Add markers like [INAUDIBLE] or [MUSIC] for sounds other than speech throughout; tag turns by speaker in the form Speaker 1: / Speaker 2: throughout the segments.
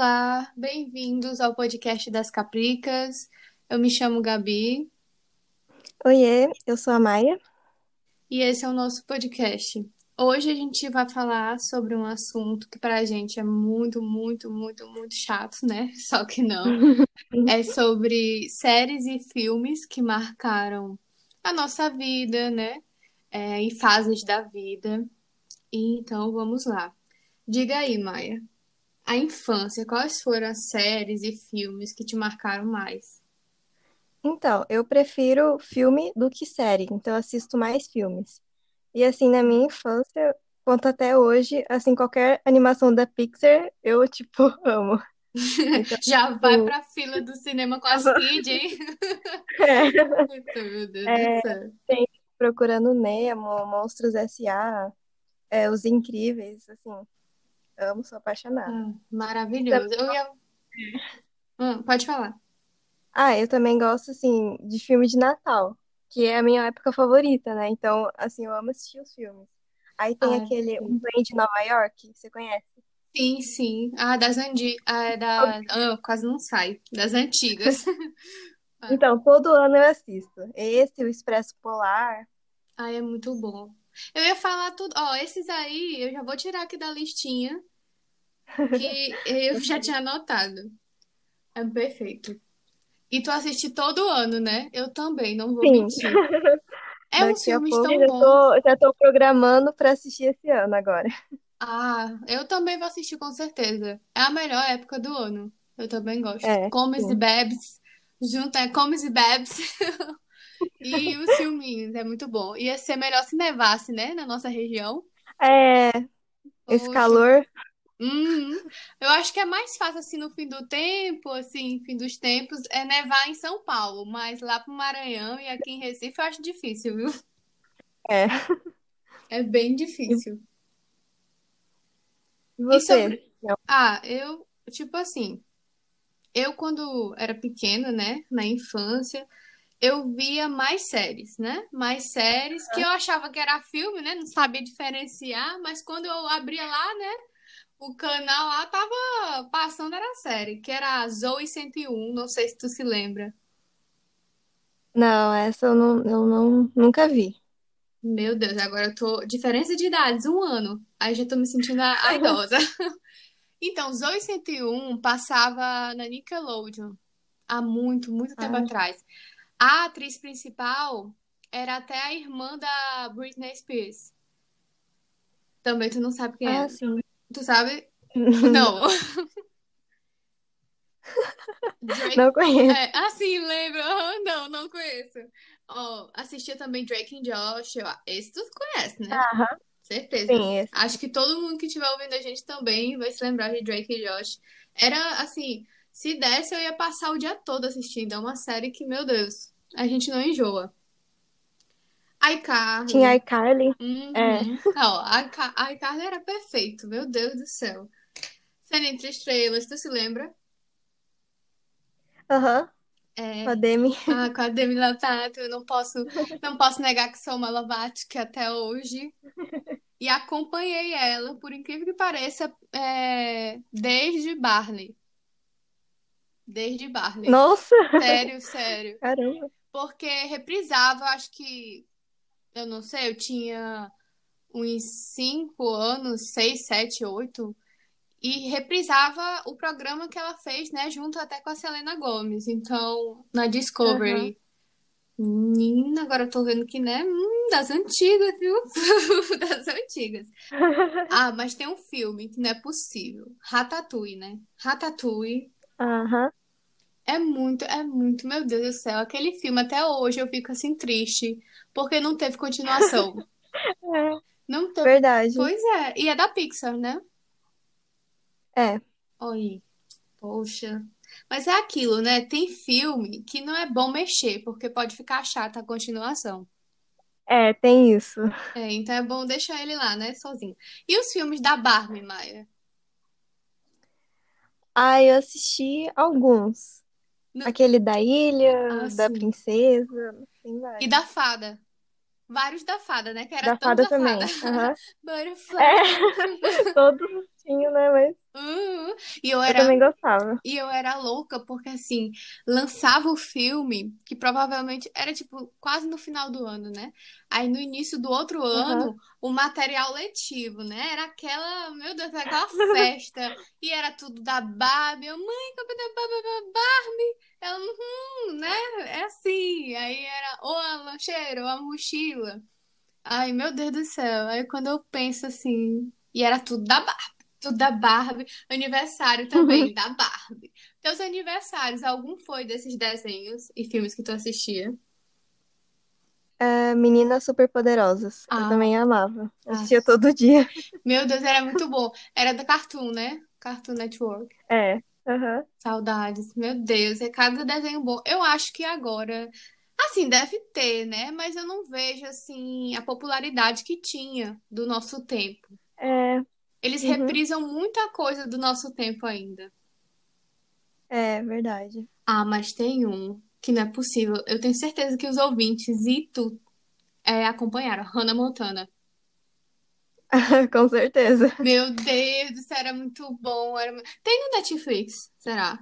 Speaker 1: Olá, bem-vindos ao podcast das Capricas. Eu me chamo Gabi
Speaker 2: Oiê, eu sou a Maia.
Speaker 1: e esse é o nosso podcast. Hoje a gente vai falar sobre um assunto que pra gente é muito, muito, muito, muito chato, né? [LAUGHS] Só que não. É sobre séries e filmes que marcaram a nossa vida, né? É, em fases da vida. E então vamos lá. Diga aí, Maia. A infância, quais foram as séries e filmes que te marcaram mais?
Speaker 2: Então, eu prefiro filme do que série, então eu assisto mais filmes. E assim, na minha infância, quanto até hoje, assim, qualquer animação da Pixar, eu, tipo, [LAUGHS] amo. Então,
Speaker 1: Já vai
Speaker 2: tipo,
Speaker 1: pra fila do cinema com as kids, hein? [LAUGHS] Meu Deus do
Speaker 2: é,
Speaker 1: céu.
Speaker 2: tem Procurando Nemo, Monstros S.A., é, Os Incríveis, assim, amo, sou apaixonada. Tam-
Speaker 1: maravilhoso. Eu ia... Hum, [LAUGHS] pode falar.
Speaker 2: Ah, eu também gosto, assim, de filme de Natal, que é a minha época favorita, né? Então, assim, eu amo assistir os filmes. Aí tem
Speaker 1: Ah,
Speaker 2: aquele Um
Speaker 1: perfeito.
Speaker 2: Trem de Nova York, você conhece?
Speaker 1: Sim, sim. Ah, das andi... ah, é da... ah, quase não sai. Das antigas. Ah, [LAUGHS]
Speaker 2: Então, todo ano eu assisto. Esse, o Expresso Polar.
Speaker 1: ah, é muito bom. Eu ia falar tudo. Ó, esses aí eu já vou tirar aqui da listinha que eu já tinha anotado. É perfeito. E tu assiste todo ano, né? Eu também, não vou
Speaker 2: Sim,
Speaker 1: mentir. [LAUGHS] É
Speaker 2: daqui
Speaker 1: filmes
Speaker 2: pouco
Speaker 1: tão
Speaker 2: já
Speaker 1: bons.
Speaker 2: tô, já tô programando para assistir esse ano agora. [LAUGHS]
Speaker 1: Ah, eu também vou assistir com certeza. É a melhor época do ano. Eu também gosto.
Speaker 2: É,
Speaker 1: Comes e
Speaker 2: sim.
Speaker 1: bebes, junta é comes e bebes [LAUGHS] e os filminhos, é muito bom. Ia ser melhor se nevasse, né, na nossa região.
Speaker 2: É, esse
Speaker 1: Poxa,
Speaker 2: calor.
Speaker 1: Uhum. Eu acho que é mais fácil assim no fim do tempo, assim, fim dos tempos, é nevar em São Paulo, mas lá pro Maranhão e aqui em Recife eu acho difícil, viu?
Speaker 2: É.
Speaker 1: É bem
Speaker 2: E
Speaker 1: difícil.
Speaker 2: e
Speaker 1: E
Speaker 2: você?
Speaker 1: sobre.
Speaker 2: Não.
Speaker 1: Ah, eu, tipo assim, eu quando era pequena, né, na infância, eu via mais séries, né? Mais séries que eu achava que era filme, né? Não sabia diferenciar, mas quando eu abria lá, né, o canal lá tava passando era série, que era a Zoey 101, não sei se tu se lembra.
Speaker 2: Não, essa eu não, eu não, nunca vi.
Speaker 1: Meu Deus, agora eu tô. Diferença de idades, um ano. Aí já tô me sentindo a, idosa. [LAUGHS] [LAUGHS] Então, Zoey 101 passava na Nickelodeon há muito, muito tempo
Speaker 2: Ah,
Speaker 1: atrás. A atriz principal era até a irmã da Britney Spears. Também tu não sabe quem
Speaker 2: ah,
Speaker 1: é.
Speaker 2: sim.
Speaker 1: Tu sabe? [LAUGHS] Não. [LAUGHS] Drake.
Speaker 2: Não conheço.
Speaker 1: É, ah, sim, lembro. Aham, Não, não conheço. Ó, assistia também Drake and Josh. Esse tu conhece, né?
Speaker 2: Aham,
Speaker 1: Certeza.
Speaker 2: sim.
Speaker 1: Acho que todo mundo que estiver ouvindo a gente também vai se lembrar de Drake e Josh. Era assim, se desse, eu ia passar o dia todo assistindo. É uma série que, meu Deus, a gente não enjoa.
Speaker 2: Tinha
Speaker 1: iCarly.
Speaker 2: iCarly. É.
Speaker 1: Uhum. Ó, iCa- iCarly era perfeito, meu Deus do céu. Cena entre estrelas, tu se lembra?
Speaker 2: Aham, com a
Speaker 1: É,
Speaker 2: Demi.
Speaker 1: ah, com a Demi Lovato, eu não posso, não posso negar que sou uma Lovatic até hoje. E acompanhei ela, por incrível que pareça, é, desde Barney. Desde Barney.
Speaker 2: Nossa,
Speaker 1: Sério, [LAUGHS] sério.
Speaker 2: caramba.
Speaker 1: Porque reprisava, acho que, eu não sei, eu tinha uns 5 anos, 6, 7, 8, e reprisava o programa que ela fez, né, junto até com a Selena Gomez. Então, na. Discovery. Menina, agora eu tô vendo que, né, hum, das antigas, viu? [LAUGHS] Das antigas. [LAUGHS] Ah, mas tem um filme que não é possível. Ratatouille, né? Ratatouille
Speaker 2: Aham.
Speaker 1: É muito, é muito, meu Deus do céu. Aquele filme, até hoje eu fico assim triste, porque não teve continuação. [LAUGHS]
Speaker 2: É,
Speaker 1: Não teve.
Speaker 2: verdade.
Speaker 1: Pois é, e é da Pixar, né?
Speaker 2: É,
Speaker 1: Oi, poxa. Mas é aquilo, né? Tem filme que não é bom mexer, porque pode ficar chata a continuação.
Speaker 2: é, tem isso.
Speaker 1: É, então é bom deixar ele lá, né? Sozinho. E os filmes da Barbie, Maia?
Speaker 2: Ah, eu assisti alguns. Aquele da
Speaker 1: Ah,
Speaker 2: ilha, da
Speaker 1: sim.
Speaker 2: princesa, tem
Speaker 1: E
Speaker 2: vários.
Speaker 1: da Fada? Vários da fada, né? Que era
Speaker 2: Da fada
Speaker 1: da
Speaker 2: também.
Speaker 1: fada.
Speaker 2: Aham. [LAUGHS]
Speaker 1: Butterfly.
Speaker 2: É, [LAUGHS] todos tinham, né? Mas
Speaker 1: Uhum. E eu
Speaker 2: eu
Speaker 1: era
Speaker 2: também gostava.
Speaker 1: E eu era louca porque, assim, lançava o filme, que provavelmente era, tipo, quase no final do ano, né? Aí, no início do outro ano, o material letivo, né? Era aquela, meu Deus, era aquela [LAUGHS] festa. E era tudo da Barbie. Eu, mãe, comprei da Barbie. Ela, uhum, né? É assim. Aí era ou a lancheira ou a mochila. Ai, meu Deus do céu. Aí, quando eu penso assim... E era tudo da Barbie. Tudo da Barbie. Aniversário também, da Barbie. Teus aniversários, algum foi desses desenhos e filmes que tu assistia?
Speaker 2: É, Meninas Superpoderosas. Eu
Speaker 1: Ah,
Speaker 2: também amava. Eu
Speaker 1: ah,
Speaker 2: assistia todo dia.
Speaker 1: meu Deus, era muito bom. Era da Cartoon, né? Cartoon Network.
Speaker 2: É. Aham.
Speaker 1: Saudades. Meu Deus, é cada desenho bom. Eu acho que agora, assim, deve ter, né? Mas eu não vejo, assim, a popularidade que tinha do nosso tempo.
Speaker 2: É.
Speaker 1: Eles
Speaker 2: Uhum.
Speaker 1: reprisam muita coisa do nosso tempo ainda.
Speaker 2: É, verdade.
Speaker 1: Ah, mas tem um que não é possível. Eu tenho certeza que os ouvintes e tu é, acompanharam. Hannah Montana. [LAUGHS]
Speaker 2: Com certeza.
Speaker 1: Meu Deus céu, era muito bom. Era... Tem no Netflix, será?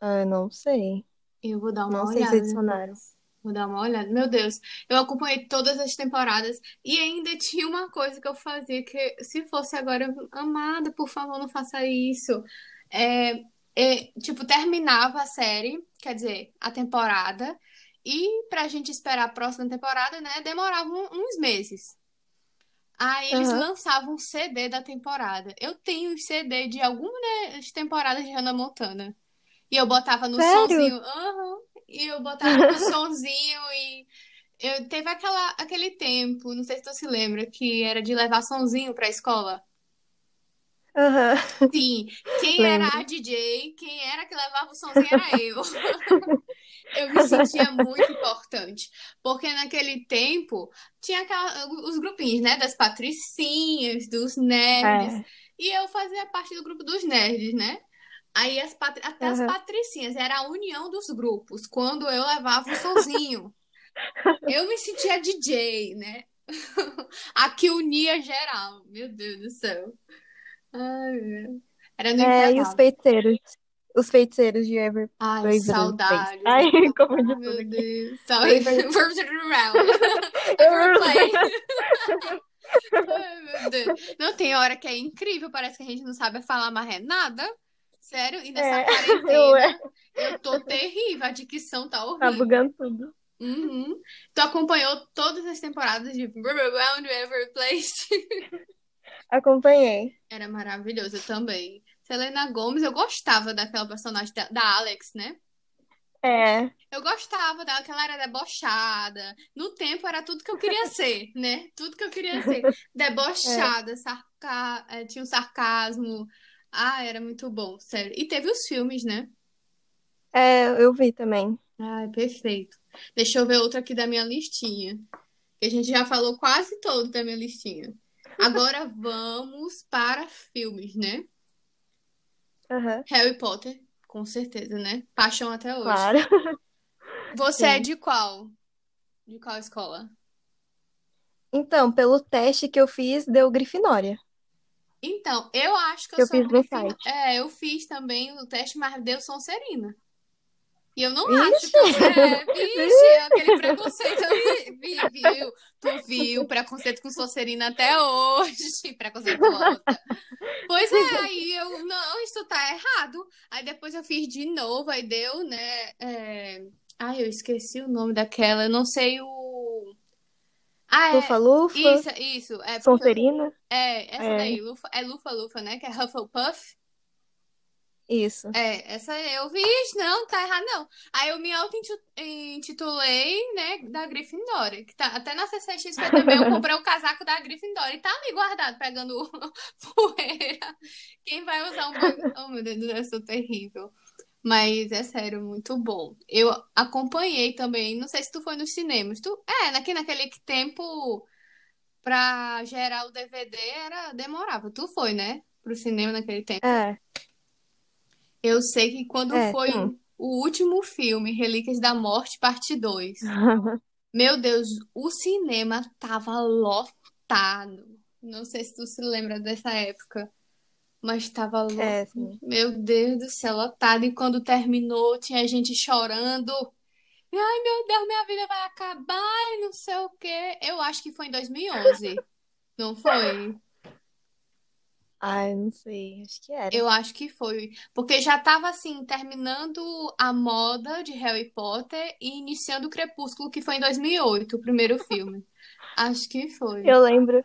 Speaker 2: Ah, não sei.
Speaker 1: Eu vou dar uma
Speaker 2: Não sei se
Speaker 1: olhada
Speaker 2: adicionaram.
Speaker 1: Vou dar uma olhada. Meu Deus, eu acompanhei todas as temporadas e ainda tinha uma coisa que eu fazia que, se fosse agora, eu, amada, por favor, não faça isso. É, é, tipo, terminava a série, quer dizer, a temporada, e pra gente esperar a próxima temporada, né, demorava uns meses. Aí eles
Speaker 2: Aham.
Speaker 1: lançavam um CD da temporada. Eu tenho CD de algumas das temporadas de Hannah Montana. E eu botava no
Speaker 2: Sério?
Speaker 1: sonzinho. Aham. E eu botava no [LAUGHS] sonzinho e eu teve aquela, aquele tempo, não sei se tu se lembra, que era de levar sonzinho pra escola.
Speaker 2: Aham.
Speaker 1: Sim, quem era a
Speaker 2: Lembro.
Speaker 1: DJ, quem era que levava o sonzinho era eu. [LAUGHS] Eu me sentia muito importante, porque naquele tempo tinha aquela- os grupinhos, né, das patricinhas, dos nerds,
Speaker 2: É.
Speaker 1: e eu fazia parte do grupo dos nerds, né? Aí as patri- até as
Speaker 2: Aham.
Speaker 1: patricinhas, era a união dos grupos, quando eu levava o sonzinho. Eu me sentia DJ, né? [LAUGHS] A que unia geral. Meu Deus do céu. Ai, meu. Era no
Speaker 2: É, e os
Speaker 1: intervalo.
Speaker 2: Os feiticeiros de Ever...
Speaker 1: Ai,
Speaker 2: Place.
Speaker 1: saudades.
Speaker 2: Ai, confundi tudo
Speaker 1: meu. Deus. Everplay. Ai, meu Deus. Não tem hora que é incrível, parece que a gente não sabe falar mais é nada. Sério, e nessa
Speaker 2: É,
Speaker 1: quarentena
Speaker 2: eu é.
Speaker 1: eu tô terrível, a dicção tá
Speaker 2: Tá
Speaker 1: horrível.
Speaker 2: bugando tudo.
Speaker 1: Uhum. Tu acompanhou todas as temporadas de Round Ever Place?
Speaker 2: Acompanhei.
Speaker 1: Era maravilhoso eu também. Selena Gomez, eu gostava daquela personagem da, da Alex, né?
Speaker 2: É,
Speaker 1: Eu gostava dela, que ela era debochada. No tempo era tudo que eu queria ser, [LAUGHS] né? Tudo que eu queria ser. [LAUGHS] Debochada, sarca... eh, tinha um sarcasmo. Ah, era muito bom, sério. E teve os filmes, né?
Speaker 2: é, eu vi também.
Speaker 1: Ai, perfeito. Deixa eu ver outra aqui da minha listinha. Que a gente já falou quase todo da minha listinha. Agora [LAUGHS] vamos para filmes, né?
Speaker 2: Aham,
Speaker 1: Harry Potter, com certeza, né? Paixão até hoje.
Speaker 2: claro. [LAUGHS]
Speaker 1: Você é
Speaker 2: Sim.
Speaker 1: de qual? De qual escola?
Speaker 2: Então, pelo teste que eu fiz, deu Grifinória.
Speaker 1: Então, eu acho que eu
Speaker 2: eu
Speaker 1: sou
Speaker 2: fiz no site.
Speaker 1: É, eu fiz também o teste, mas deu Sonserina. E eu não acho
Speaker 2: Ixi!
Speaker 1: que eu... É, vixe, aquele preconceito, vi- vi- viu? Tu viu preconceito com Sonserina até hoje, [LAUGHS] preconceituosa. Pois é, aí eu, não, isso tá errado. Aí depois eu fiz de novo, aí deu, né? É... Ai, eu esqueci o nome daquela, eu não sei o... Ah, é,
Speaker 2: Lufa-Lufa,
Speaker 1: isso, isso, é.
Speaker 2: Sonserina.
Speaker 1: É, essa
Speaker 2: É,
Speaker 1: daí, Lufa, é Lufa Lufa, né? Que é Hufflepuff.
Speaker 2: Isso.
Speaker 1: É, essa eu vi, não, tá errado não. Aí eu me auto-intitulei, né, da Gryffindor, que tá até na CCXP também eu [LAUGHS] comprei o casaco da Gryffindor e tá ali guardado, pegando [LAUGHS] poeira. Quem vai usar um... Oh, meu Deus, eu sou terrível. Mas é sério, muito bom. Eu acompanhei também, não sei se tu foi nos cinemas. Tu... É, naquele, naquele tempo, pra gerar o DVD, era, demorava. Tu foi, né? Pro cinema naquele tempo.
Speaker 2: É,
Speaker 1: Eu sei que quando
Speaker 2: é,
Speaker 1: foi
Speaker 2: sim.
Speaker 1: o último filme, Relíquias da Morte, parte 2, [LAUGHS] Meu Deus, o cinema tava lotado. Não sei se tu se lembra dessa época, mas tava lotado.
Speaker 2: É.
Speaker 1: Meu Deus do céu, lotado. E quando terminou, tinha gente chorando. Ai, meu Deus, minha vida vai acabar e não sei o quê. Eu acho que foi em 2011. Não foi?
Speaker 2: Ai, não sei, acho que era.
Speaker 1: Eu acho que foi. Porque já tava assim, terminando a moda de Harry Potter e iniciando o Crepúsculo, que foi em 2008, o primeiro filme. [LAUGHS] Acho que foi.
Speaker 2: Eu lembro,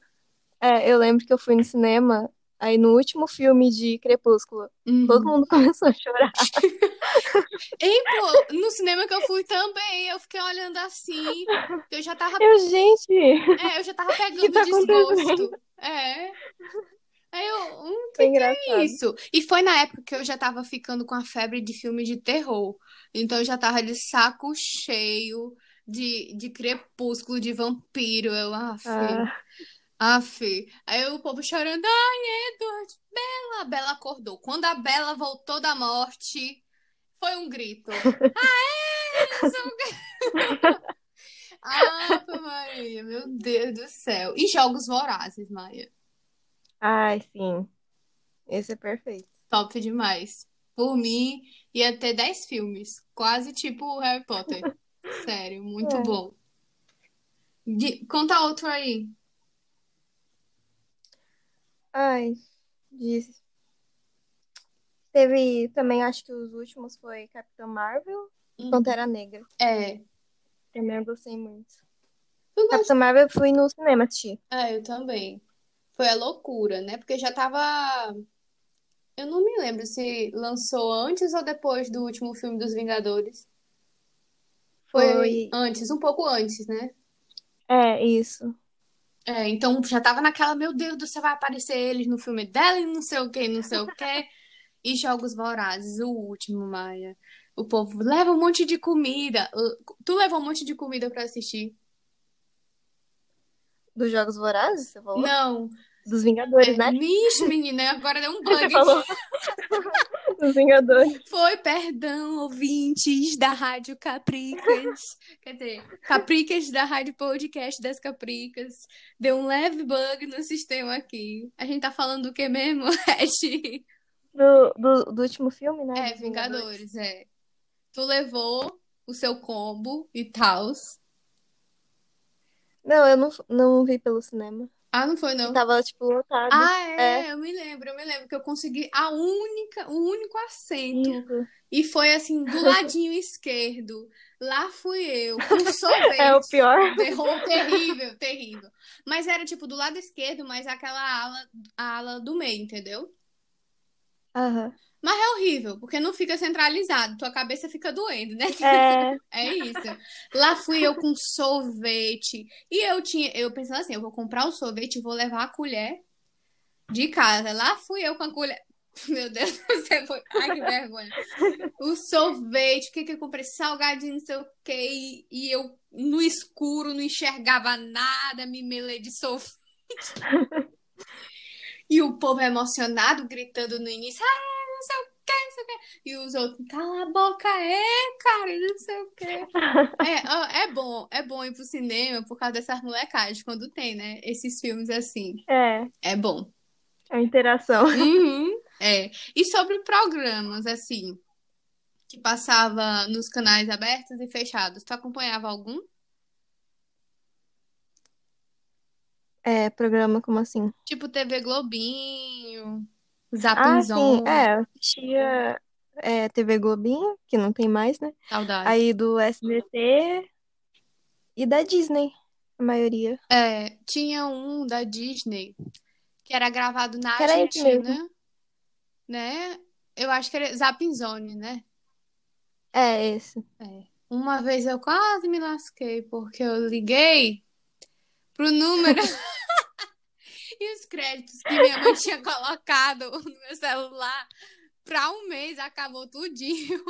Speaker 2: é, eu lembro que eu fui no cinema, aí no último filme de Crepúsculo, todo
Speaker 1: Uhum.
Speaker 2: mundo [LAUGHS] começou a chorar. [LAUGHS]
Speaker 1: E, pô, no cinema que eu fui também, eu fiquei olhando assim, eu já tava,
Speaker 2: Eu, gente,
Speaker 1: é, eu já tava pegando
Speaker 2: tá
Speaker 1: desgosto. É. Aí eu, hum, que que é isso? E foi na época que eu já tava ficando com a febre de filme de terror. Então eu já tava de saco cheio de, de crepúsculo, de vampiro. Eu, af,
Speaker 2: Ah,
Speaker 1: af. Aí o povo chorando, ai, Edward, Bela. A Bela acordou. Quando a Bela voltou da morte, foi um grito. [LAUGHS] Aê. [LAUGHS] Ave Maria, meu Deus do céu. E Jogos Vorazes, Maia.
Speaker 2: Ai, sim, esse é perfeito.
Speaker 1: Top demais. Por mim, ia ter 10 filmes. Quase tipo o Harry Potter. [LAUGHS] Sério, muito
Speaker 2: É.
Speaker 1: bom. De- Conta outro aí.
Speaker 2: Ai, disse. Teve também, acho que os últimos foi Capitã Marvel e
Speaker 1: Hum.
Speaker 2: Pantera Negra.
Speaker 1: É.
Speaker 2: Também eu gostei muito.
Speaker 1: Eu gosto.
Speaker 2: Capitã Marvel eu fui no cinema assistir.
Speaker 1: É, eu também. Foi a loucura, né? Porque já tava. Eu não me lembro se lançou antes ou depois do último filme dos Vingadores. Foi
Speaker 2: Foi.
Speaker 1: antes, um pouco antes, né?
Speaker 2: É, isso.
Speaker 1: É, então já tava naquela, meu Deus do céu, vai aparecer eles no filme dela e não sei o que, não sei o que. E Jogos Vorazes, o último, Maia. O povo leva um monte de comida. Tu levou um monte de comida pra assistir?
Speaker 2: Dos Jogos Vorazes, você falou?
Speaker 1: Não.
Speaker 2: Dos Vingadores, né?
Speaker 1: Vixe, menina, agora deu um
Speaker 2: Você
Speaker 1: bug
Speaker 2: falou [LAUGHS] dos Vingadores.
Speaker 1: Foi, perdão, ouvintes da Rádio Capricas. Quer dizer, Capricas da Rádio Podcast das Capricas. Deu um leve bug no sistema aqui. A gente tá falando do que mesmo, [LAUGHS] Ed?
Speaker 2: Do, do, do último filme, né?
Speaker 1: É,
Speaker 2: dos
Speaker 1: Vingadores, é. Tu levou o seu combo e tal.
Speaker 2: Não, eu não, não vi pelo cinema.
Speaker 1: Ah, não foi, não.
Speaker 2: Tava, tipo, lotado.
Speaker 1: Ah, é,
Speaker 2: É.
Speaker 1: eu me lembro, eu me lembro que eu consegui a única, o único assento.
Speaker 2: Isso.
Speaker 1: E foi assim, do ladinho [LAUGHS] esquerdo. Lá fui eu, com [LAUGHS] sorvete.
Speaker 2: É o pior.
Speaker 1: Terror terrível, terrível. Mas era tipo do lado esquerdo, mas aquela ala, ala do meio, entendeu?
Speaker 2: Aham.
Speaker 1: Mas é horrível, porque não fica centralizado, tua cabeça fica doendo, né?
Speaker 2: É. [LAUGHS]
Speaker 1: É isso. Lá fui eu com sorvete. E eu tinha, eu pensando assim, eu vou comprar o sorvete e vou levar a colher de casa. Lá fui eu com a colher. [LAUGHS] Meu Deus, [LAUGHS] você foi. Ai, que vergonha. O sorvete, o que que eu comprei? Salgadinho, não sei o quê. E, eu no escuro não enxergava nada, me melei de sorvete. E o povo emocionado, gritando no início, ah, não sei o quê, não sei o quê. E os outros, cala a boca, é, cara, não sei o quê. [LAUGHS] É, é bom, é bom ir pro cinema por causa dessas molecagens, quando tem, né? Esses filmes assim.
Speaker 2: É.
Speaker 1: É bom.
Speaker 2: A interação.
Speaker 1: Uhum, [LAUGHS] é. E sobre programas, assim, que passava nos canais abertos e fechados, tu acompanhava algum?
Speaker 2: É, programa como assim?
Speaker 1: Tipo TV Globinho,
Speaker 2: Ah, sim. É, eu assistia é, TV Globinho, que não tem mais, né?
Speaker 1: saudade.
Speaker 2: Aí do SBT e da Disney, a maioria.
Speaker 1: É, tinha um da Disney que era gravado na
Speaker 2: Que era esse mesmo.
Speaker 1: Argentina, né? Eu acho que era Zapinzone, né?
Speaker 2: É, esse.
Speaker 1: É. Uma vez eu quase me lasquei porque eu liguei pro número [LAUGHS] e os créditos que minha mãe [LAUGHS] tinha colocado no meu celular pra um mês acabou tudinho.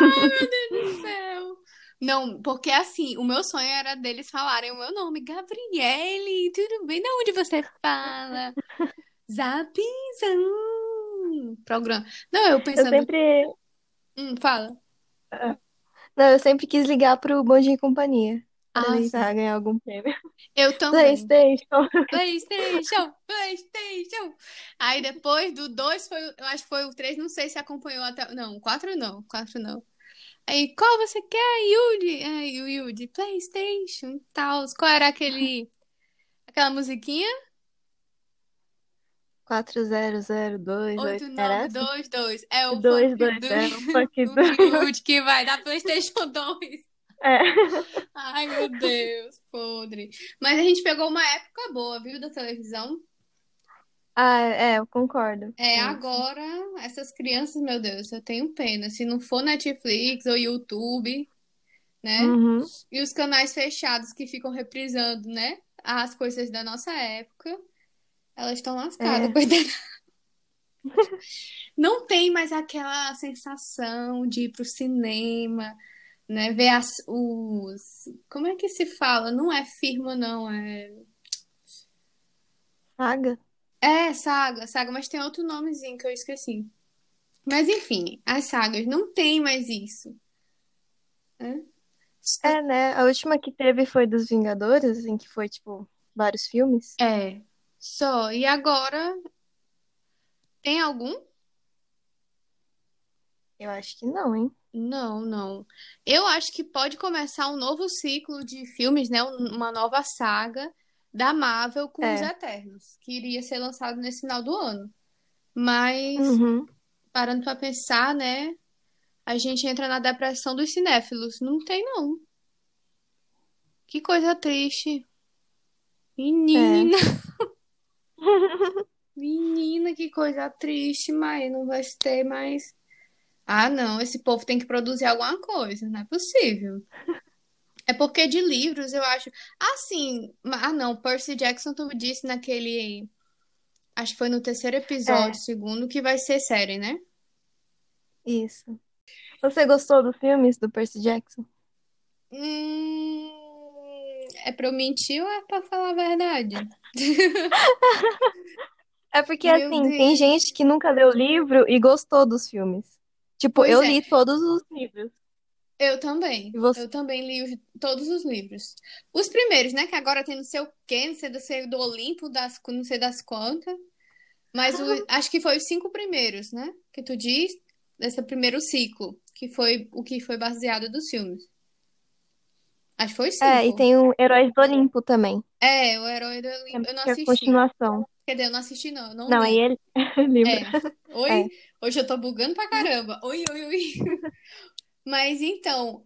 Speaker 1: Ai, meu Deus do céu. Não, porque assim, o meu sonho era deles falarem o meu nome, Gabriele, tudo bem? De onde você fala? Zapinzão. Programa. Não, eu
Speaker 2: Eu
Speaker 1: pensando.
Speaker 2: sempre.
Speaker 1: Hum, fala.
Speaker 2: Não, eu sempre quis ligar pro Bom Dia e Companhia
Speaker 1: Ah,
Speaker 2: tentar
Speaker 1: sim.
Speaker 2: ganhar algum prêmio.
Speaker 1: Eu também.
Speaker 2: PlayStation.
Speaker 1: PlayStation, PlayStation. Aí depois do 2 foi, eu acho que foi o 3, não sei se acompanhou até. Não, o 4 não, 4 não. Aí, qual você quer, Yudi? Aí, o Yudi, PlayStation e tal. Qual era aquele, aquela musiquinha?
Speaker 2: 4002, era essa?
Speaker 1: 8922. É o funk
Speaker 2: 220,
Speaker 1: do,
Speaker 2: é, o [LAUGHS] funk
Speaker 1: do... Yudi que vai dar PlayStation 2.
Speaker 2: É.
Speaker 1: Ai, meu Deus, podre. Mas a gente pegou uma época boa, viu, da televisão.
Speaker 2: Ah, é, eu concordo.
Speaker 1: É, agora, essas crianças, meu Deus, eu tenho pena. Se não for Netflix ou YouTube, né?
Speaker 2: Uhum.
Speaker 1: E os canais fechados que ficam reprisando, né? As coisas da nossa época, elas estão lascadas,
Speaker 2: É.
Speaker 1: coitada. [LAUGHS] Não tem mais aquela sensação de ir pro cinema, né? Ver as, os. Como é que se fala? Não é firma, não, é.
Speaker 2: Saga?
Speaker 1: É, saga, saga, mas tem outro nomezinho que eu esqueci. Mas enfim, as sagas não tem mais isso. né?
Speaker 2: É, né? A última que teve foi dos Vingadores, em que foi, tipo, vários filmes.
Speaker 1: É, só. E agora, tem algum?
Speaker 2: Eu acho que não, hein?
Speaker 1: Não, não. Eu acho que pode começar um novo ciclo de filmes, né? Um- Uma nova saga da Marvel com os
Speaker 2: É.
Speaker 1: Eternos, que iria ser lançado nesse final do ano. Mas,
Speaker 2: Uhum.
Speaker 1: parando pra pensar, né? A gente entra na depressão dos cinéfilos. Não tem, não. Que coisa triste. Menina, [LAUGHS] menina, que coisa triste, mas não vai ter mais. Ah, não, esse povo tem que produzir alguma coisa, não é possível. É porque de livros eu acho. Assim, ah, não, Percy Jackson, tu disse naquele. Acho que foi no terceiro episódio,
Speaker 2: É.
Speaker 1: segundo, que vai ser série, né?
Speaker 2: Isso. Você gostou dos filmes do Percy Jackson?
Speaker 1: Hum, é pra eu mentir ou é pra falar a verdade? [LAUGHS]
Speaker 2: É porque,
Speaker 1: Meu
Speaker 2: assim, tem
Speaker 1: Deus.
Speaker 2: gente que nunca leu o livro e gostou dos filmes. Tipo,
Speaker 1: Pois
Speaker 2: eu
Speaker 1: é.
Speaker 2: li todos os livros.
Speaker 1: Eu também.
Speaker 2: Você?
Speaker 1: Eu também li os- todos os livros. Os primeiros, né? Que agora tem não sei o quê, não sei do, sei do Olimpo, das, não sei das quantas. Mas o- acho que foi os cinco primeiros, né? Que tu diz, desse primeiro ciclo, que foi o que foi baseado dos filmes. Acho que foi
Speaker 2: É, e
Speaker 1: cinco.
Speaker 2: tem o Heróis do Olimpo também,
Speaker 1: É, o Herói do Olimpo. Eu não
Speaker 2: que é a
Speaker 1: assisti.
Speaker 2: continuação.
Speaker 1: Quer dizer, eu não assisti, não. Não
Speaker 2: Não, aí
Speaker 1: li.
Speaker 2: ele [LAUGHS] livro.
Speaker 1: É. Oi?
Speaker 2: É.
Speaker 1: Hoje eu tô bugando pra caramba. Oi, oi, oi. [LAUGHS] Mas então,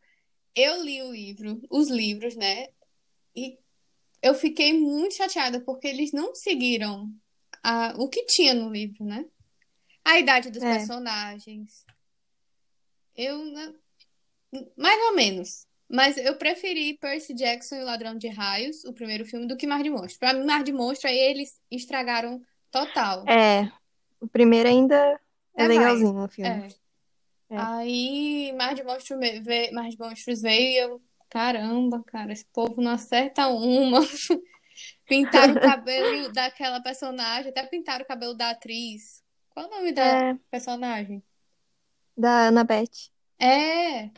Speaker 1: eu li o livro, os livros, né? E eu fiquei muito chateada porque eles não seguiram a- o que tinha no livro, né? A idade dos
Speaker 2: É.
Speaker 1: personagens. Eu, né, mais ou menos. Mas eu preferi Percy Jackson e o Ladrão de Raios, o primeiro filme, do que Mar de Monstro. Pra mim, Mar de Monstro, aí eles estragaram total.
Speaker 2: É, o primeiro ainda é
Speaker 1: É,
Speaker 2: legalzinho o filme.
Speaker 1: É.
Speaker 2: É.
Speaker 1: Aí, Mar de Monstro me- ve- Mar de Monstros veio e eu, caramba, cara, esse povo não acerta uma. [LAUGHS] Pintaram o [LAUGHS] cabelo daquela personagem, até pintaram o cabelo da atriz. Qual o nome da
Speaker 2: É,
Speaker 1: personagem?
Speaker 2: da Annabeth.
Speaker 1: É,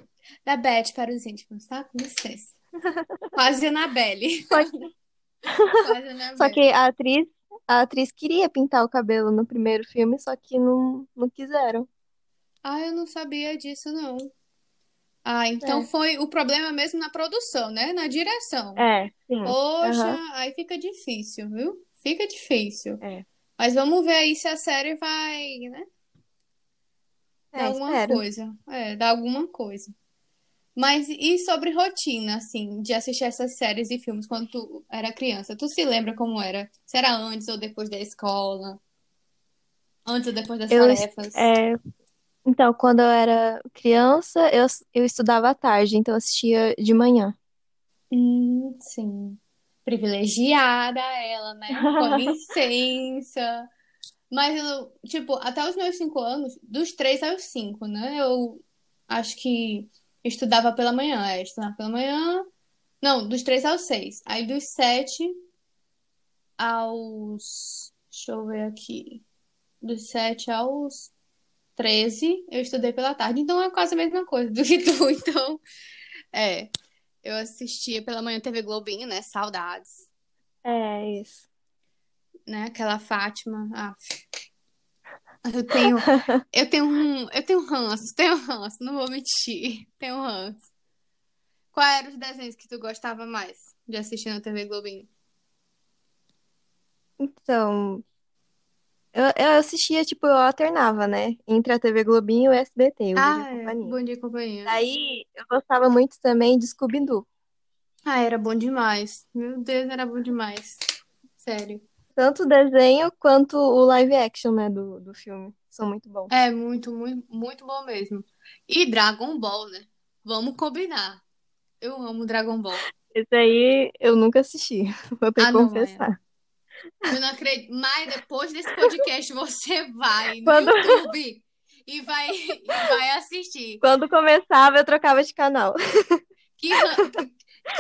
Speaker 1: da Beth para os íntimos, tá? Com licença. Quase
Speaker 2: que,
Speaker 1: Quase
Speaker 2: só que a atriz, a atriz queria pintar o cabelo no primeiro filme, só que não, não quiseram.
Speaker 1: Ah, eu não sabia disso, não. Ah, então
Speaker 2: É.
Speaker 1: foi o problema mesmo na produção, né? Na direção.
Speaker 2: É, sim.
Speaker 1: Poxa,
Speaker 2: Aham.
Speaker 1: aí fica difícil, viu? Fica difícil.
Speaker 2: É.
Speaker 1: Mas vamos ver aí se a série vai, né? Dar
Speaker 2: É,
Speaker 1: alguma
Speaker 2: espero.
Speaker 1: coisa. É, dar alguma coisa. Mas e sobre rotina, assim, de assistir essas séries e filmes quando tu era criança? Tu se lembra como era? Se era antes ou depois da escola? Antes ou depois das
Speaker 2: Eu,
Speaker 1: tarefas?
Speaker 2: é, então, quando eu era criança, eu, eu estudava à tarde, então eu assistia de manhã.
Speaker 1: Hum, sim. Privilegiada ela, né? Com [LAUGHS] licença. Mas eu, tipo, até os meus cinco anos, dos três aos cinco, né? Eu acho que estudava pela manhã. É, estudava pela manhã. Não, dos três aos seis. Aí dos sete aos. Deixa eu ver aqui. Dos sete aos 13, eu estudei pela tarde, então é quase a mesma coisa do que [LAUGHS] tu. Então, é. Eu assistia pela manhã TV Globinho, né? Saudades.
Speaker 2: É, isso.
Speaker 1: Né? Aquela Fátima. Ah. Eu tenho, [LAUGHS] eu tenho um, eu tenho um ranço, tenho um ranço, não vou mentir, [LAUGHS] tenho um ranço. Qual eram os desenhos que tu gostava mais de assistir na TV Globinho?
Speaker 2: Então, eu, eu assistia, tipo, eu alternava, né? Entre a TV Globinho e o SBT, o Bom Dia
Speaker 1: Ah, é.
Speaker 2: Companhia.
Speaker 1: Bom Dia Companhia.
Speaker 2: Daí, eu gostava muito também de Scooby-Doo.
Speaker 1: Ah, era bom demais. Meu Deus, era bom demais. Sério.
Speaker 2: Tanto o desenho quanto o live action, né, do, do filme. São muito bons.
Speaker 1: É muito, muito, muito bom mesmo. E Dragon Ball, né? Vamos combinar. Eu amo Dragon Ball.
Speaker 2: Esse aí eu nunca assisti, [LAUGHS] vou ter
Speaker 1: Ah,
Speaker 2: que
Speaker 1: não, Maia.
Speaker 2: confessar.
Speaker 1: Eu não acredito. Mas depois desse podcast, [LAUGHS] você vai no
Speaker 2: Quando-
Speaker 1: YouTube e vai, e vai assistir.
Speaker 2: Quando começava, eu trocava de canal.
Speaker 1: Que,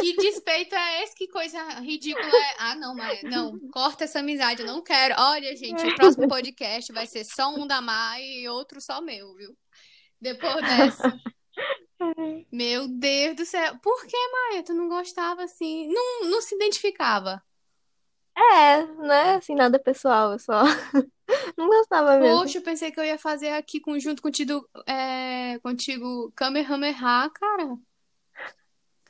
Speaker 1: que despeito é esse? Que coisa ridícula é? Ah, não, Maia, não. Corta essa amizade, eu não quero. Olha, gente, o próximo podcast vai ser só um da Maia e outro só meu, viu? Depois dessa. Meu Deus do céu. Por que, Maia? Tu não gostava assim? Não, não se identificava.
Speaker 2: É, não é assim nada pessoal, eu só [LAUGHS] não gostava mesmo.
Speaker 1: Poxa, eu pensei que eu ia fazer aqui junto contigo, é, contigo Kamehameha, cara.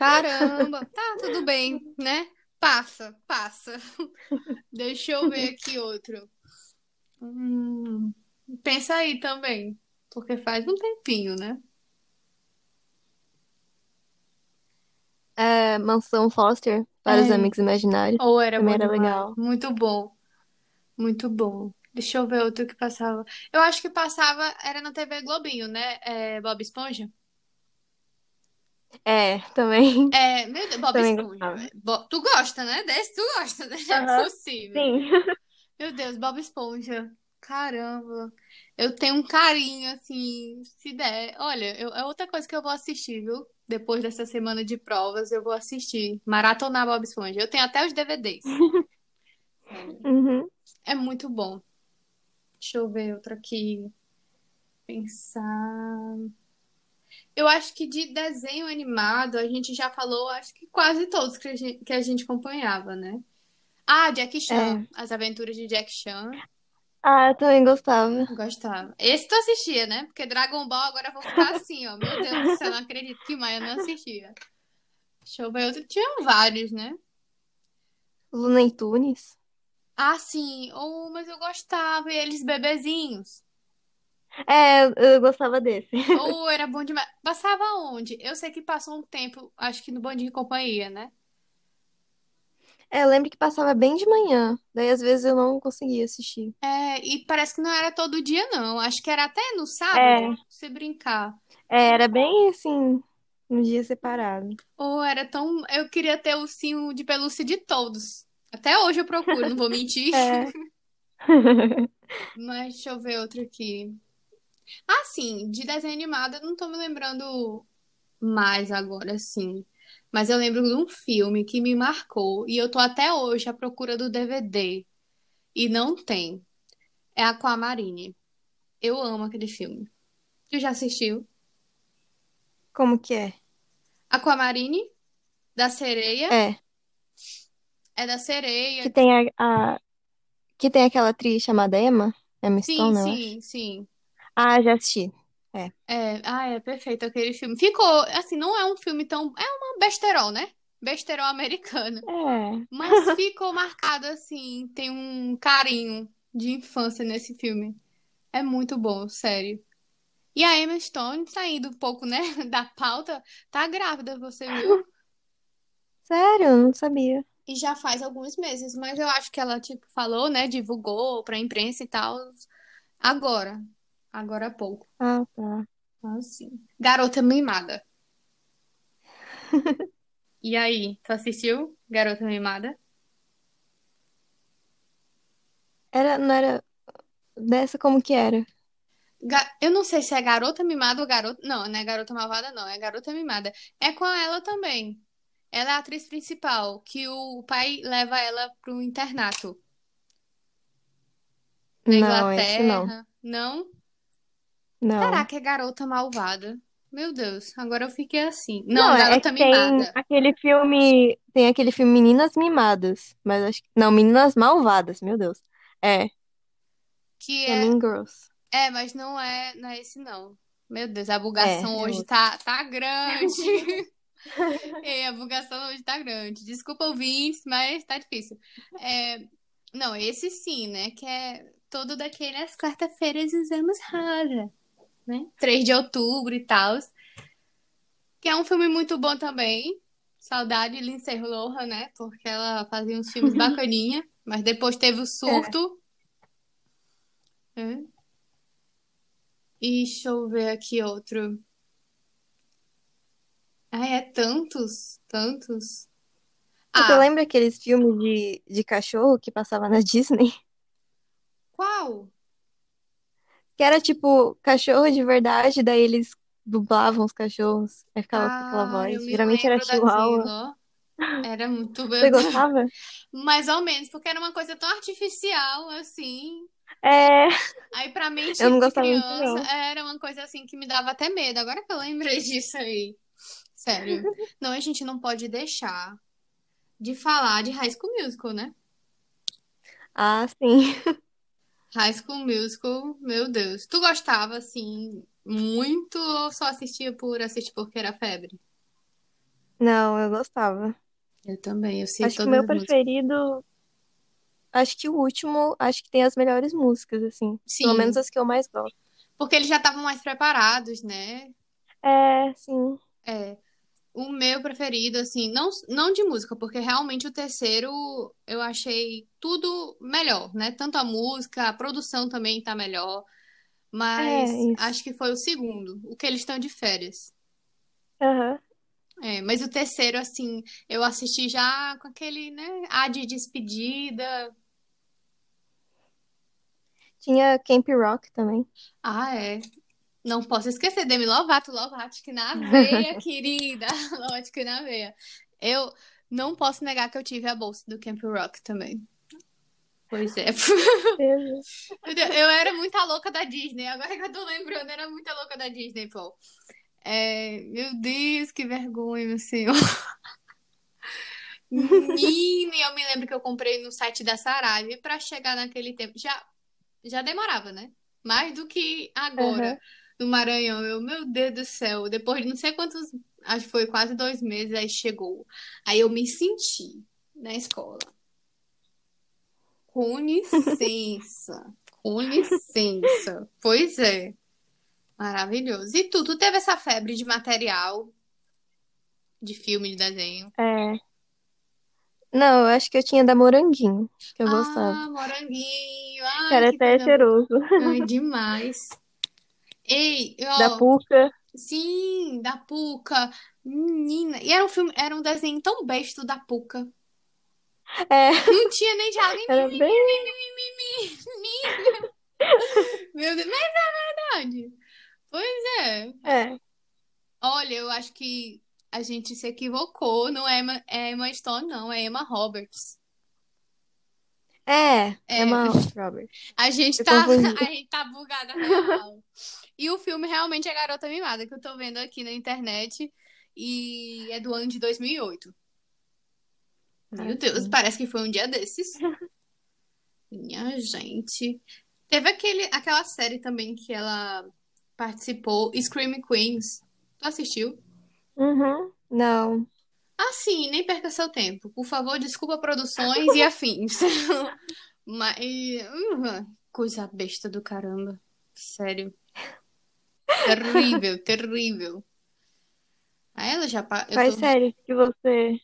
Speaker 1: Caramba. Tá, tudo bem, né? Passa, passa. [LAUGHS] Deixa eu ver aqui outro. Hum, pensa aí também, porque faz um tempinho, né?
Speaker 2: É, Mansão Foster, Vários
Speaker 1: É.
Speaker 2: Amigos Imaginários.
Speaker 1: Ou era
Speaker 2: Também
Speaker 1: bom
Speaker 2: era
Speaker 1: demais.
Speaker 2: legal.
Speaker 1: Muito bom. Muito bom. Deixa eu ver outro que passava. Eu acho que passava, era na TV Globinho, né? É, Bob Esponja?
Speaker 2: É, também.
Speaker 1: É, meu Deus, Bob
Speaker 2: Também
Speaker 1: Esponja.
Speaker 2: gostava.
Speaker 1: Bo- Tu gosta, né? Desse tu gosta, né? [LAUGHS] Não é possível.
Speaker 2: Sim. [LAUGHS]
Speaker 1: Meu Deus, Bob Esponja. Caramba. Eu tenho um carinho, assim, se der. Olha, eu- é outra coisa que eu vou assistir, viu? Depois dessa semana de provas, eu vou assistir. Maratonar Bob Esponja. Eu tenho até os DVDs. [LAUGHS]
Speaker 2: Uhum.
Speaker 1: É muito bom. Deixa eu ver outro aqui. Pensar. Eu acho que de desenho animado a gente já falou, acho que quase todos que a gente, que a gente acompanhava, né? Ah, Jack Chan. As Aventuras de Jack Chan.
Speaker 2: Ah, eu também gostava.
Speaker 1: Gostava. Esse tu assistia, né? Porque Dragon Ball agora vou ficar assim, ó. Meu Deus do céu, não acredito que Maia não assistia. Deixa eu ver outro. Tinham vários, né?
Speaker 2: Looney Tunes.
Speaker 1: Ah, sim. Oh, mas eu gostava. E eles bebezinhos.
Speaker 2: É, eu gostava desse.
Speaker 1: Ou era bom demais. Passava onde? Eu sei que passou um tempo, acho que no Bom Dia e Companhia, né?
Speaker 2: É, eu lembro que passava bem de manhã. Daí às vezes eu não conseguia assistir.
Speaker 1: É, e parece que não era todo dia, não. Acho que era até no sábado,
Speaker 2: É.
Speaker 1: se brincar.
Speaker 2: É, era bem assim, um dia separado.
Speaker 1: Ou era tão. Eu queria ter o ursinho de pelúcia de todos. Até hoje eu procuro, não vou mentir. [LAUGHS]
Speaker 2: É. [LAUGHS]
Speaker 1: Mas deixa eu ver outro aqui. Ah, sim, de desenho animado, eu não tô me lembrando mais agora, sim. Mas eu lembro de um filme que me marcou e eu tô até hoje à procura do DVD e não tem. É Aquamarine. Eu amo aquele filme. Tu já assistiu?
Speaker 2: Como que é?
Speaker 1: Aquamarine, da sereia.
Speaker 2: É,
Speaker 1: É da
Speaker 2: que
Speaker 1: sereia.
Speaker 2: tem a, a- que tem aquela atriz chamada Emma, Emma
Speaker 1: Sim,
Speaker 2: Stone,
Speaker 1: sim, sim.
Speaker 2: Ah, já assisti.
Speaker 1: É, ah, é perfeito aquele filme. Ficou, assim, não é um filme tão. É uma besterol, né? Besterol americana.
Speaker 2: É.
Speaker 1: Mas [LAUGHS] ficou marcado assim, tem um carinho de infância nesse filme. É muito bom, sério. E a Emma Stone, saindo um pouco, né, [LAUGHS] da pauta, tá grávida, você viu? [LAUGHS]
Speaker 2: Sério, eu não sabia.
Speaker 1: E já faz alguns meses, mas eu acho que ela, tipo, falou, né, divulgou pra imprensa e tal, agora. Agora há pouco.
Speaker 2: Ah, tá.
Speaker 1: Assim. Garota Mimada. [LAUGHS] E aí, tu assistiu Garota Mimada?
Speaker 2: Era, não era dessa como que era?
Speaker 1: Eu não sei se é Garota Mimada ou Garota. Não, não é Garota Malvada, não. É Garota Mimada. É com ela também. Ela é a atriz principal, que o pai leva ela pro internato na
Speaker 2: Não, esse não.
Speaker 1: Inglaterra. Não?
Speaker 2: Não.
Speaker 1: Caraca, é garota malvada. Meu Deus, agora eu fiquei assim. Não,
Speaker 2: Não, é é
Speaker 1: garota
Speaker 2: que tem
Speaker 1: mimada.
Speaker 2: aquele filme, tem aquele filme Meninas Mimadas, mas acho que, não, Meninas Malvadas, meu Deus. É,
Speaker 1: Que
Speaker 2: é
Speaker 1: é.
Speaker 2: Mean Girls.
Speaker 1: É, mas não é, não é esse, não. Meu Deus, a
Speaker 2: É,
Speaker 1: bugação
Speaker 2: é
Speaker 1: hoje
Speaker 2: outro.
Speaker 1: tá, tá grande. [LAUGHS] É, a bugação hoje tá grande. Desculpa, ouvintes, mas tá difícil. É, não, esse sim, né? Que é todo daqueles quarta-feiras usamos rosa, né? 3 de outubro e tal. Que é um filme muito bom também. Saudade de Lindsay Lohan, né? Porque ela fazia uns filmes [LAUGHS] bacaninha, mas depois teve o
Speaker 2: É.
Speaker 1: surto. né? E deixa eu ver aqui outro. Ah, é tantos, tantos. Ah,
Speaker 2: lembra aqueles filmes de, de cachorro que passava na Disney?
Speaker 1: qual?
Speaker 2: Que era tipo cachorro de verdade, daí eles dublavam os cachorros, aí ficava com aquela
Speaker 1: Ah,
Speaker 2: voz.
Speaker 1: me
Speaker 2: Geralmente era Chihuahua.
Speaker 1: Era muito, meu
Speaker 2: Você gostava? [LAUGHS]
Speaker 1: Mais ou menos, porque era uma coisa tão artificial, assim.
Speaker 2: É,
Speaker 1: Aí, pra mente
Speaker 2: eu não
Speaker 1: de
Speaker 2: gostava muito,
Speaker 1: criança,
Speaker 2: não.
Speaker 1: era uma coisa assim que me dava até medo. Agora que eu lembrei [LAUGHS] disso aí. Sério. Não, a gente não pode deixar de falar de High School Musical, né?
Speaker 2: Ah, sim. [LAUGHS]
Speaker 1: High School Musical, meu Deus. Tu gostava, assim, muito ou só assistia por assistir porque era febre?
Speaker 2: Não, eu gostava.
Speaker 1: Eu também, eu sei
Speaker 2: Acho que o meu preferido, acho que o último, acho que tem as melhores músicas, assim. Pelo menos
Speaker 1: Sim,
Speaker 2: as que eu mais gosto.
Speaker 1: porque eles já estavam mais preparados, né?
Speaker 2: É, sim.
Speaker 1: É. O meu preferido, assim, não, não de música, porque realmente o terceiro eu achei tudo melhor, né? Tanto a música, a produção também tá melhor,
Speaker 2: É,
Speaker 1: mas
Speaker 2: isso.
Speaker 1: acho que foi o segundo, o que eles estão de férias.
Speaker 2: Aham.
Speaker 1: É, mas o terceiro, assim, eu assisti já com aquele, né, ar de despedida.
Speaker 2: Tinha Camp Rock também.
Speaker 1: Ah, é. Não posso esquecer, Demi Lovato, Lovato que na [LAUGHS] veia, querida. [LAUGHS] Lovato que na veia. Eu não posso negar que eu tive a bolsa do Camp Rock também. Pois é. [LAUGHS] Eu era muita louca da Disney. Agora que eu tô lembrando, era muita louca da Disney, pô. É, meu Deus, que vergonha, meu senhor. Menina, eu me lembro que eu comprei no site da Saraiva e pra chegar naquele tempo já já demorava, né? Mais do que agora
Speaker 2: Aham.
Speaker 1: No Maranhão. Eu, meu Deus do céu, depois de não sei quantos, acho que foi quase dois meses, aí chegou. Aí eu me senti na escola. Com licença, com licença. Pois é, maravilhoso. E tu, tu teve essa febre de material, de filme, de desenho?
Speaker 2: É. Não, eu acho que eu tinha da Moranguinho, que eu gostava.
Speaker 1: Ah, moranguinho. Ai,
Speaker 2: era
Speaker 1: que
Speaker 2: até
Speaker 1: boa.
Speaker 2: cheiroso.
Speaker 1: Ai, demais. Ei,
Speaker 2: Da
Speaker 1: ó,
Speaker 2: Puca.
Speaker 1: sim, da Puca. Menina. E era um filme, era um desenho tão besta da Puca.
Speaker 2: É,
Speaker 1: Não tinha nem diálogo.
Speaker 2: Era
Speaker 1: mi,
Speaker 2: bem.
Speaker 1: mi, mi, mi, mi, mi. Meu Deus, mas é verdade. Pois é.
Speaker 2: É.
Speaker 1: Olha, eu acho que a gente se equivocou. Não é Emma, é Emma Stone, não. É Emma Roberts.
Speaker 2: É,
Speaker 1: É,
Speaker 2: Emma Robert.
Speaker 1: a gente
Speaker 2: Eu
Speaker 1: tá,
Speaker 2: confundi. [LAUGHS]
Speaker 1: a gente tá bugada real. E o filme realmente é Garota Mimada, que eu tô vendo aqui na internet. E é do ano de 2008. Meu Deus,
Speaker 2: sim.
Speaker 1: parece que foi um dia desses. [LAUGHS] Minha gente. Teve aquele, aquela série também que ela participou, Scream Queens. Tu assistiu?
Speaker 2: Uhum. Não.
Speaker 1: Ah, sim, nem perca seu tempo. Por favor, desculpa produções e afins. [LAUGHS] Mas, uh, coisa besta do caramba. Sério. Terrível, terrível. Aí ela já. pa-
Speaker 2: Quais
Speaker 1: tô.
Speaker 2: séries que você.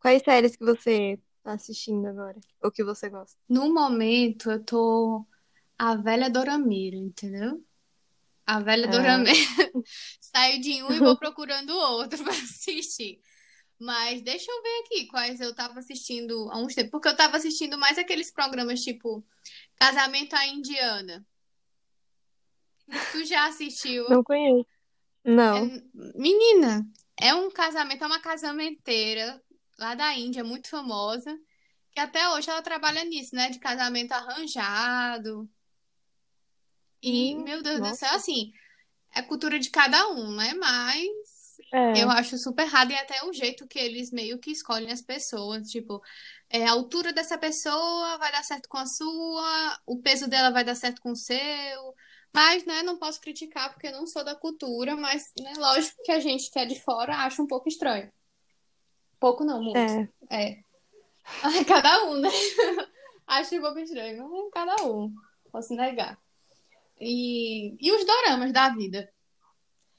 Speaker 2: Quais séries que você tá assistindo agora? Ou que você gosta?
Speaker 1: No momento, eu tô a velha Doramira, entendeu? A velha
Speaker 2: Ah,
Speaker 1: Doramira. [LAUGHS] Saio de um e vou procurando outro pra assistir. Mas deixa eu ver aqui quais eu tava assistindo há uns tempos. Porque eu tava assistindo mais aqueles programas tipo Casamento à Indiana. Tu já assistiu?
Speaker 2: não conheço. Não.
Speaker 1: É- menina, é um casamento, é uma casamenteira lá da Índia, muito famosa, que até hoje ela trabalha nisso, né? De casamento arranjado. E,
Speaker 2: Hum,
Speaker 1: meu Deus do
Speaker 2: nossa.
Speaker 1: céu, assim, é cultura de cada um, né? Mas
Speaker 2: É,
Speaker 1: eu acho super errado e até o jeito que eles meio que escolhem as pessoas. Tipo, é, a altura dessa pessoa vai dar certo com a sua, o peso dela vai dar certo com o seu. Mas, né, não posso criticar porque eu não sou da cultura, mas, né, lógico que a gente que é de fora acha um pouco estranho. Pouco não, muito.
Speaker 2: é.
Speaker 1: É. [LAUGHS] Cada um, né? [LAUGHS] Acho um pouco estranho, mas cada um. Posso negar. E, e os doramas da vida.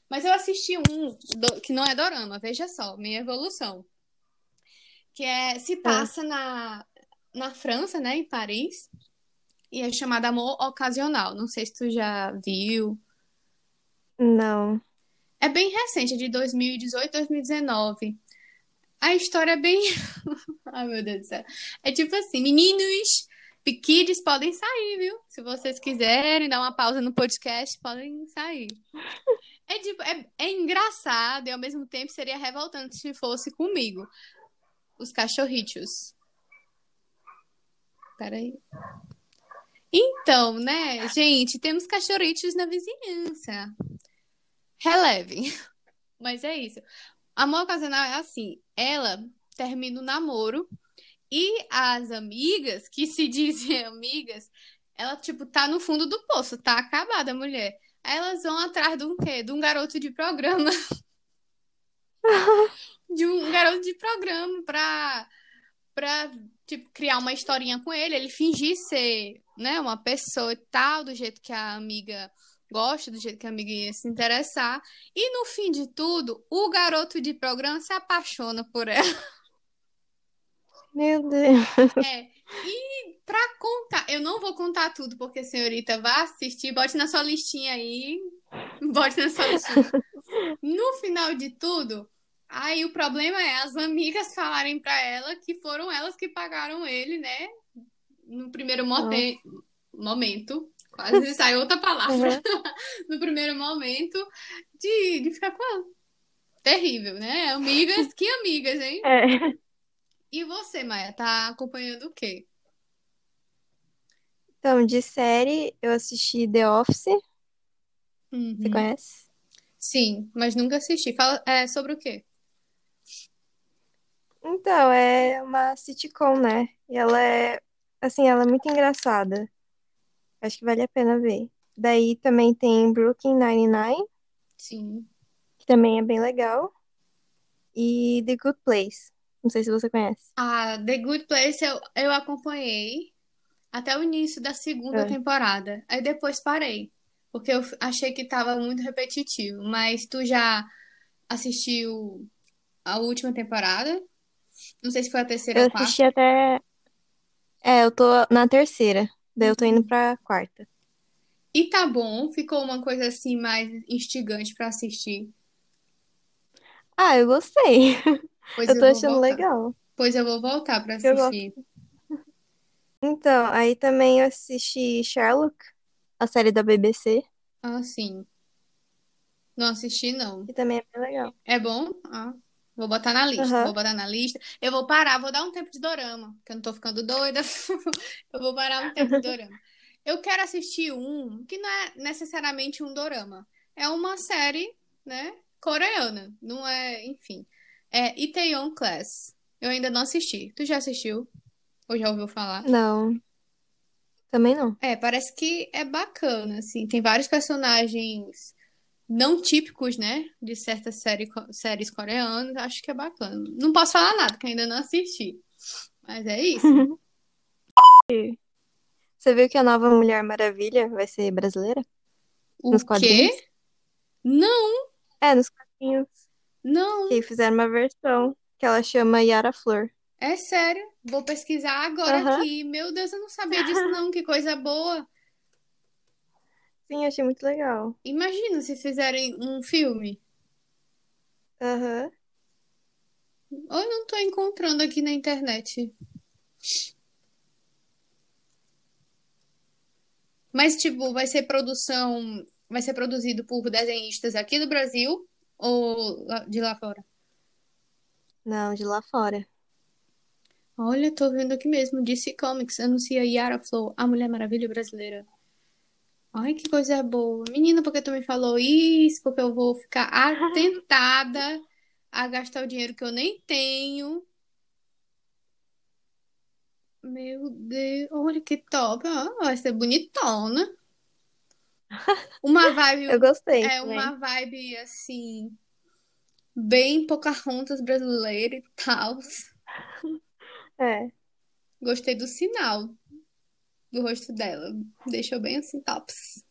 Speaker 1: Mas eu assisti um do- que não é dorama, veja só, minha evolução. Que é, se passa na, na França, né, em Paris. E é chamado Amor Ocasional. Não sei se tu já viu.
Speaker 2: Não.
Speaker 1: É bem recente, é de 2018, 2019. A história é bem. [LAUGHS] Ai, meu Deus do céu. É tipo assim, meninos, piquides podem sair, viu? Se vocês quiserem dar uma pausa no podcast, podem sair. É tipo, é, é engraçado e ao mesmo tempo seria revoltante se fosse comigo. Os cachorritos. Peraí. Então, né, gente, temos cachorritos na vizinhança. Relevem. [LAUGHS] Mas é isso. Amor ocasional é assim, ela termina o namoro e as amigas, que se [LAUGHS] dizem amigas, ela, tipo, tá no fundo do poço, tá acabada a mulher. Aí elas vão atrás de um quê? De um garoto de programa. [LAUGHS] De um garoto de programa pra, pra tipo, criar uma historinha com ele, ele fingir ser, né, uma pessoa e tal, do jeito que a amiga gosta, do jeito que a amiga ia se interessar. E no fim de tudo, o garoto de programa se apaixona por ela.
Speaker 2: Meu Deus.
Speaker 1: É. E pra contar, eu não vou contar tudo, porque a senhorita vai assistir, bote na sua listinha aí. Bote na sua listinha. No final de tudo, aí o problema é as amigas falarem pra ela que foram elas que pagaram ele, né? No primeiro mote- momento. Quase [LAUGHS] saiu outra palavra. [LAUGHS] No primeiro momento de, de ficar com ela. Terrível, né? Amigas, que amigas, hein?
Speaker 2: É.
Speaker 1: E você, Maia, tá acompanhando o quê?
Speaker 2: Então, de série, eu assisti The Office. Você
Speaker 1: Uhum.
Speaker 2: conhece?
Speaker 1: Sim, mas nunca assisti. Fala, é, sobre o quê?
Speaker 2: Então, é uma sitcom, né? E ela é, assim, ela é muito engraçada. Acho que vale a pena ver. Daí também tem Brooklyn Nine-Nine,
Speaker 1: Sim.
Speaker 2: que também é bem legal. E The Good Place. Não sei se você conhece.
Speaker 1: A The Good Place eu, eu acompanhei até o início da segunda
Speaker 2: É.
Speaker 1: temporada. Aí depois parei, porque eu achei que tava muito repetitivo. Mas tu já assistiu a última temporada? Não sei se foi a terceira
Speaker 2: Eu
Speaker 1: ou a quarta.
Speaker 2: assisti até. É, eu tô na terceira. Daí eu tô indo pra quarta.
Speaker 1: E tá bom, ficou uma coisa assim mais instigante pra assistir.
Speaker 2: Ah, eu gostei.
Speaker 1: Pois [LAUGHS]
Speaker 2: Eu
Speaker 1: eu
Speaker 2: tô achando
Speaker 1: voltar.
Speaker 2: legal.
Speaker 1: Pois eu vou voltar pra assistir.
Speaker 2: Então, aí também eu assisti Sherlock, a série da BBC,
Speaker 1: Ah, sim. Não assisti, não.
Speaker 2: que também é bem legal.
Speaker 1: É bom? Ah, vou botar na lista.
Speaker 2: Aham.
Speaker 1: Vou botar na lista. Eu vou parar, vou dar um tempo de dorama, porque eu não tô ficando doida. [LAUGHS] Eu vou parar um tempo de dorama. Eu quero assistir um que não é necessariamente um dorama. É uma série, né, coreana. Não é, enfim. É Itaewon Class. Eu ainda não assisti. Tu já assistiu? Ou já ouviu falar?
Speaker 2: Não, também não.
Speaker 1: É, parece que é bacana, assim. Tem vários personagens não típicos, né? De certas série, séries coreanas. Acho que é bacana. Não posso falar nada, que ainda não assisti. Mas é isso. [LAUGHS]
Speaker 2: Você viu que a nova Mulher Maravilha vai ser brasileira?
Speaker 1: O
Speaker 2: Nos
Speaker 1: quê?
Speaker 2: quadrinhos?
Speaker 1: Não,
Speaker 2: É, nos quadrinhos.
Speaker 1: não.
Speaker 2: Que fizeram uma versão que ela chama Yara Flor.
Speaker 1: É sério. Vou pesquisar agora aqui. Meu Deus, eu não sabia disso, não. Que coisa boa.
Speaker 2: Sim, achei muito legal.
Speaker 1: Imagina se fizerem um filme.
Speaker 2: Aham.
Speaker 1: Ou eu não tô encontrando aqui na internet. Mas, tipo, vai ser produção. Vai ser produzido por desenhistas aqui do Brasil ou de lá fora?
Speaker 2: Não, de lá fora.
Speaker 1: Olha, tô vendo aqui mesmo. DC Comics anuncia Yara Flor, a Mulher Maravilha brasileira. Ai, que coisa boa. Menina, por que tu me falou isso? Porque eu vou ficar atentada a gastar o dinheiro que eu nem tenho. Meu Deus, olha que top. Ah, vai ser bonitona. Uma [LAUGHS] vibe,
Speaker 2: Eu gostei
Speaker 1: é
Speaker 2: também.
Speaker 1: uma vibe assim, bem Pocahontas brasileira e tal.
Speaker 2: É.
Speaker 1: Gostei do sinal do rosto dela. Deixou bem assim, tops.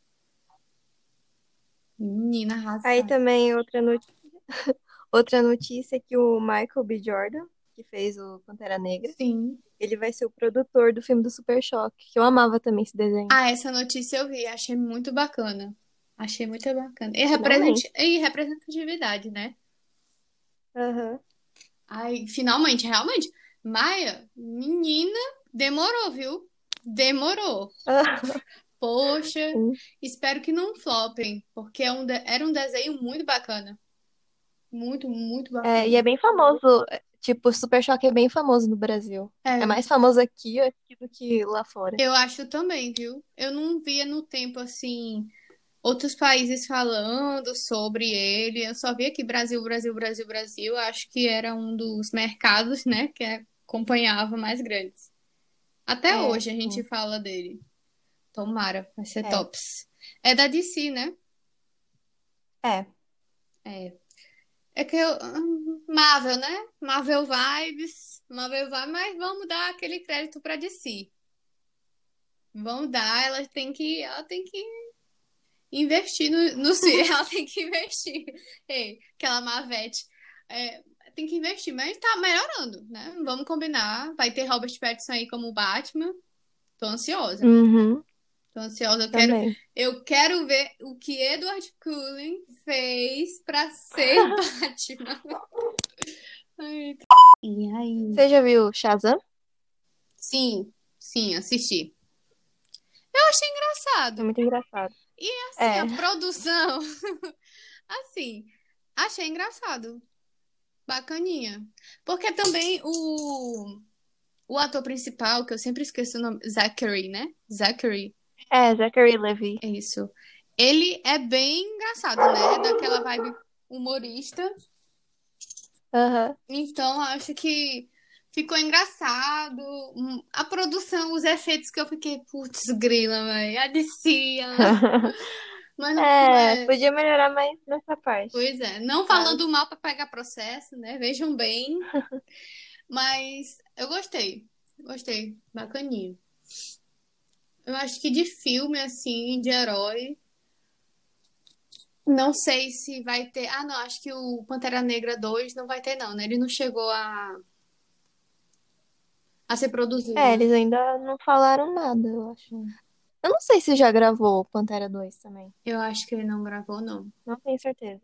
Speaker 1: Menina
Speaker 2: Aí
Speaker 1: arrasada.
Speaker 2: também outra notícia, [LAUGHS] outra notícia é que o Michael B. Jordan, que fez o Pantera Negra,
Speaker 1: Sim.
Speaker 2: ele vai ser o produtor do filme do Super Choque, que eu amava também esse desenho.
Speaker 1: Ah, essa notícia eu vi, achei muito bacana. Achei muito bacana. E, represent... e representatividade, né?
Speaker 2: Aham.
Speaker 1: Ai, finalmente, realmente. Maia, menina, demorou, viu? Demorou. [LAUGHS] Poxa, espero que não flopem, porque é um de- era um desenho muito bacana. Muito, muito bacana.
Speaker 2: É, e é bem famoso, é, tipo, o Super Choque é bem famoso no Brasil.
Speaker 1: É,
Speaker 2: É mais famoso aqui, aqui do que lá fora.
Speaker 1: eu acho também, viu? Eu não via no tempo assim outros países falando sobre ele. Eu só via aqui Brasil, Brasil, Brasil, Brasil. Acho que era um dos mercados, né, que acompanhava mais grandes. Até
Speaker 2: É,
Speaker 1: hoje a gente
Speaker 2: sim.
Speaker 1: fala dele. Tomara, vai ser
Speaker 2: É.
Speaker 1: tops. É da DC, né?
Speaker 2: É.
Speaker 1: É. É que eu. hum, Marvel, né? Marvel Vibes. Marvel Vibes, mas vamos dar aquele crédito pra DC. Vamos dar, ela tem que. Ela tem que investir no, no [LAUGHS] Ela tem que investir. Ei, aquela Marvete. É, tem que investir, mas tá melhorando, né? Vamos combinar. Vai ter Robert Pattinson aí como Batman. Tô ansiosa.
Speaker 2: Uhum,
Speaker 1: Tô ansiosa. Eu quero,
Speaker 2: também.
Speaker 1: eu quero ver o que Edward Cullen fez pra ser [LAUGHS] Batman. Ai, E aí?
Speaker 2: Você já viu Shazam?
Speaker 1: Sim, sim, assisti. Eu achei
Speaker 2: É
Speaker 1: engraçado.
Speaker 2: muito engraçado.
Speaker 1: E assim,
Speaker 2: É.
Speaker 1: a produção. [LAUGHS] Assim, achei engraçado. Bacaninha. Porque também o, o ator principal, que eu sempre esqueço o nome, Zachary, né? Zachary.
Speaker 2: É, Zachary Levi.
Speaker 1: É isso. Ele é bem engraçado, né? Daquela vibe humorista.
Speaker 2: Aham.
Speaker 1: Então, acho que ficou engraçado. Hum, A produção, os efeitos que eu fiquei, putz, grila, velho. A DC, [LAUGHS] Mas
Speaker 2: É,
Speaker 1: é.
Speaker 2: podia melhorar mais nessa parte.
Speaker 1: Pois é. Não falando mal pra pegar processo, né? Vejam bem. [LAUGHS] Mas eu gostei. Gostei. Bacaninho. Eu acho que de filme, assim, de herói. Não sei se vai ter. Ah, não, acho que o Pantera Negra 2 não vai ter, não, né? Ele não chegou a, a ser produzido.
Speaker 2: É,
Speaker 1: né?
Speaker 2: eles ainda não falaram nada, eu acho. Eu não sei se já gravou Pantera 2 também.
Speaker 1: Eu acho que ele não gravou, não.
Speaker 2: Não tenho certeza.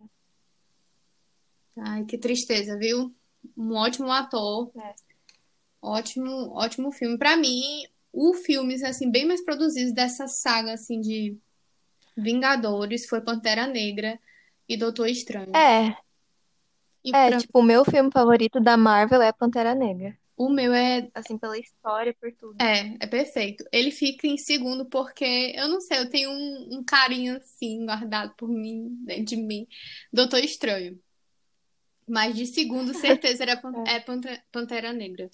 Speaker 1: Ai, que tristeza, viu? Um ótimo ator.
Speaker 2: É.
Speaker 1: Ótimo, ótimo filme. Pra mim, o filmes assim bem mais produzidos dessa saga assim de Vingadores foi Pantera Negra e Doutor Estranho.
Speaker 2: É,
Speaker 1: E
Speaker 2: é,
Speaker 1: pra-
Speaker 2: tipo, o meu filme favorito da Marvel é Pantera Negra.
Speaker 1: O meu é
Speaker 2: Assim, pela história, por tudo.
Speaker 1: é, é perfeito. Ele fica em segundo porque eu não sei, eu tenho um, um carinho assim guardado por mim, dentro de mim, Doutor Estranho. Mas de segundo, [LAUGHS] certeza era Pan- é Pante- Pantera Negra.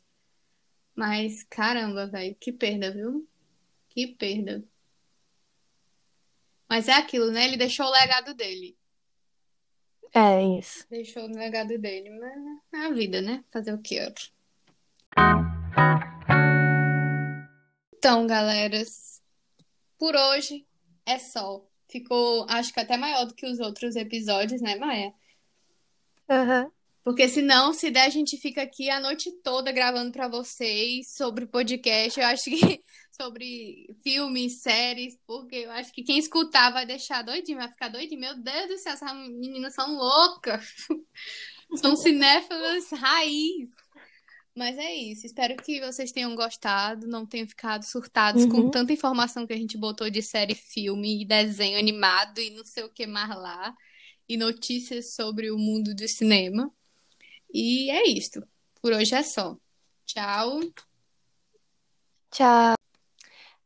Speaker 1: Mas caramba, velho, que perda, viu? Que perda. Mas é aquilo, né? Ele deixou o legado dele.
Speaker 2: É, isso.
Speaker 1: Deixou o legado dele, mas é a vida, né? Fazer o que outro. Então, galeras, por hoje é só. Ficou, acho que até maior do que os outros episódios, né, Maia?
Speaker 2: Aham.
Speaker 1: Porque senão, se der, a gente fica aqui a noite toda gravando pra vocês sobre podcast. Eu acho que [LAUGHS] sobre filmes, séries, porque eu acho que quem escutar vai deixar doidinho, vai ficar doidinho. Meu Deus do céu, essas meninas são loucas. [LAUGHS] São cinéfilas raiz. Mas é isso. Espero que vocês tenham gostado, não tenham ficado surtados com
Speaker 2: Uhum.
Speaker 1: tanta informação que a gente botou de série, filme e desenho animado e não sei o que mais lá. E notícias sobre o mundo do cinema. E é isto. Por hoje é só. Tchau.
Speaker 2: Tchau.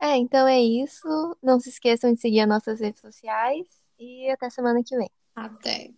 Speaker 2: É, então é isso. Não se esqueçam de seguir as nossas redes sociais e até semana que vem.
Speaker 1: Até.